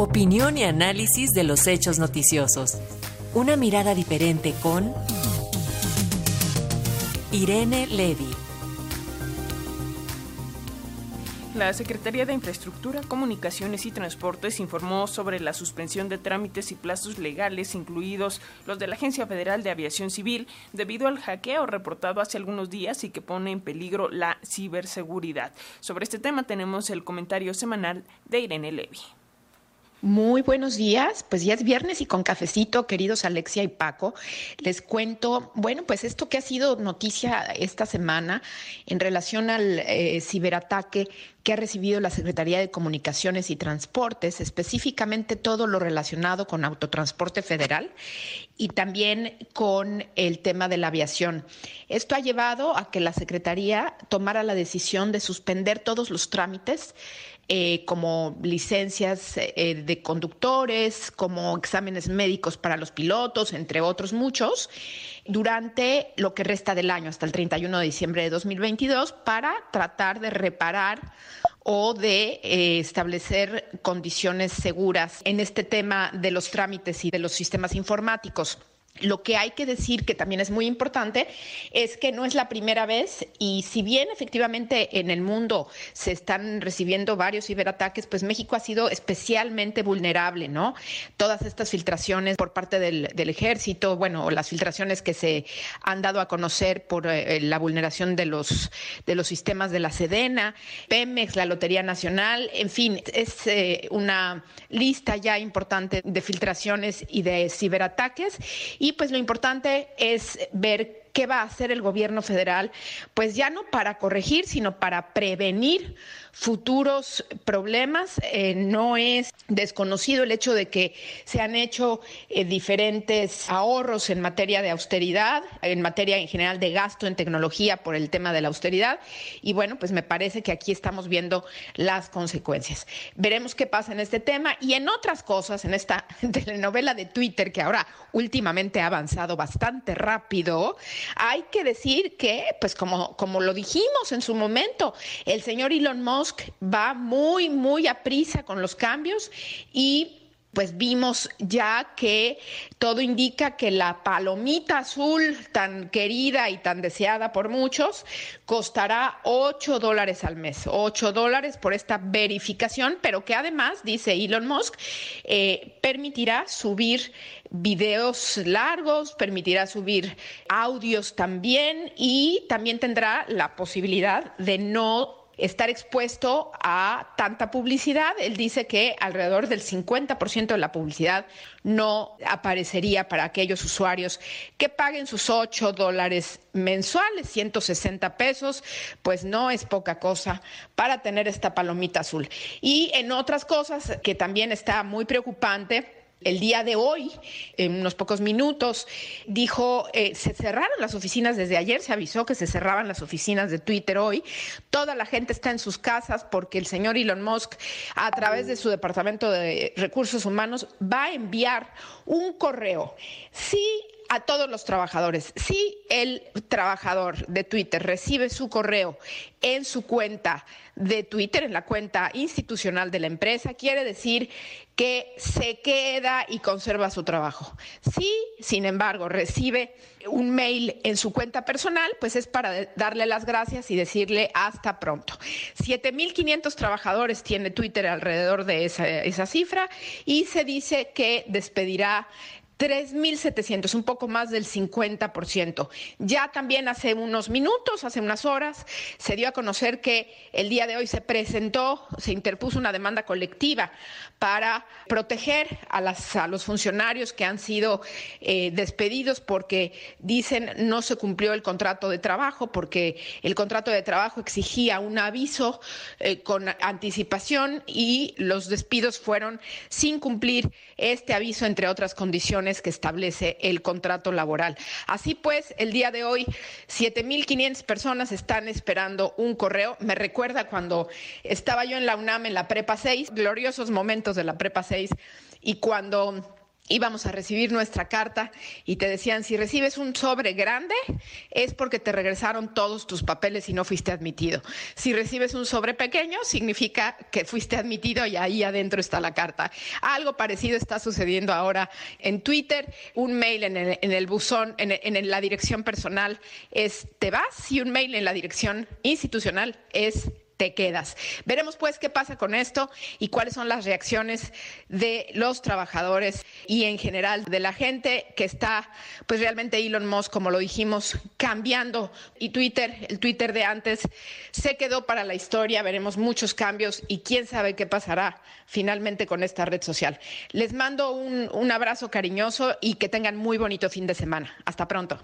Opinión y análisis de los hechos noticiosos. Una mirada diferente con Irene Levy. La Secretaría de Infraestructura, Comunicaciones y Transportes informó sobre la suspensión de trámites y plazos legales, incluidos los de la Agencia Federal de Aviación Civil, debido al hackeo reportado hace algunos días y que pone en peligro la ciberseguridad. Sobre este tema tenemos el comentario semanal de Irene Levy. Muy buenos días, pues ya es viernes y con cafecito, queridos Alexia y Paco, les cuento, bueno, pues esto que ha sido noticia esta semana en relación al eh, ciberataque que ha recibido la Secretaría de Comunicaciones y Transportes, específicamente todo lo relacionado con autotransporte federal y también con el tema de la aviación. Esto ha llevado a que la Secretaría tomara la decisión de suspender todos los trámites eh, como licencias eh, de conductores, como exámenes médicos para los pilotos, entre otros muchos, durante lo que resta del año, hasta el 31 de diciembre de 2022, para tratar de reparar o de eh, establecer condiciones seguras en este tema de los trámites y de los sistemas informáticos. Lo que hay que decir, que también es muy importante, es que no es la primera vez y si bien efectivamente en el mundo se están recibiendo varios ciberataques, pues México ha sido especialmente vulnerable, ¿no? Todas estas filtraciones por parte del, ejército, bueno, las filtraciones que se han dado a conocer por eh, la vulneración de los, de los sistemas de la Sedena, Pemex, la Lotería Nacional, en fin, es eh, una lista ya importante de filtraciones y de ciberataques y pues lo importante es ver qué va a hacer el gobierno federal, pues ya no para corregir, sino para prevenir futuros problemas. Eh, no es desconocido el hecho de que se han hecho eh, diferentes ahorros en materia de austeridad, en materia en general de gasto en tecnología por el tema de la austeridad. Y bueno, pues me parece que aquí estamos viendo las consecuencias. Veremos qué pasa en este tema y en otras cosas, en esta telenovela de Twitter que ahora últimamente ha avanzado bastante rápido. Hay que decir que, pues como, como lo dijimos en su momento, el señor Elon Musk va muy, muy a prisa con los cambios y pues vimos ya que todo indica que la palomita azul tan querida y tan deseada por muchos costará 8 dólares al mes, 8 dólares por esta verificación, pero que además, dice Elon Musk, eh, permitirá subir videos largos, permitirá subir audios también y también tendrá la posibilidad de no estar expuesto a tanta publicidad. Él dice que alrededor del 50% de la publicidad no aparecería para aquellos usuarios que paguen sus 8 dólares mensuales, 160 pesos, pues no es poca cosa para tener esta palomita azul. Y en otras cosas que también está muy preocupante, el día de hoy, en unos pocos minutos, dijo, eh, se cerraron las oficinas desde ayer, se avisó que se cerraban las oficinas de Twitter hoy. Toda la gente está en sus casas porque el señor Elon Musk, a través de su Departamento de Recursos Humanos, va a enviar un correo. Sí a todos los trabajadores. Si el trabajador de Twitter recibe su correo en su cuenta de Twitter, en la cuenta institucional de la empresa, quiere decir que se queda y conserva su trabajo. Si, sin embargo, recibe un mail en su cuenta personal, pues es para darle las gracias y decirle hasta pronto. 7.500 trabajadores tiene Twitter alrededor de esa, esa cifra y se dice que despedirá 3.700, un poco más del 50%. Ya también hace unos minutos, hace unas horas, se dio a conocer que el día de hoy se presentó, se interpuso una demanda colectiva para proteger a, los funcionarios que han sido eh, despedidos porque dicen no se cumplió el contrato de trabajo, porque el contrato de trabajo exigía un aviso eh, con anticipación y los despidos fueron sin cumplir este aviso, entre otras condiciones que establece el contrato laboral. Así pues, el día de hoy, 7.500 personas están esperando un correo. Me recuerda cuando estaba yo en la UNAM en la Prepa 6, gloriosos momentos de la Prepa 6, y cuando íbamos a recibir nuestra carta y te decían, si recibes un sobre grande es porque te regresaron todos tus papeles y no fuiste admitido. Si recibes un sobre pequeño significa que fuiste admitido y ahí adentro está la carta. Algo parecido está sucediendo ahora en Twitter. Un mail en el, buzón, en, en la dirección personal es te vas y un mail en la dirección institucional es te quedas. Veremos pues qué pasa con esto y cuáles son las reacciones de los trabajadores y en general de la gente que está, pues realmente Elon Musk, como lo dijimos, cambiando y Twitter, el Twitter de antes, se quedó para la historia. Veremos muchos cambios y quién sabe qué pasará finalmente con esta red social. Les mando un, abrazo cariñoso y que tengan muy bonito fin de semana. Hasta pronto.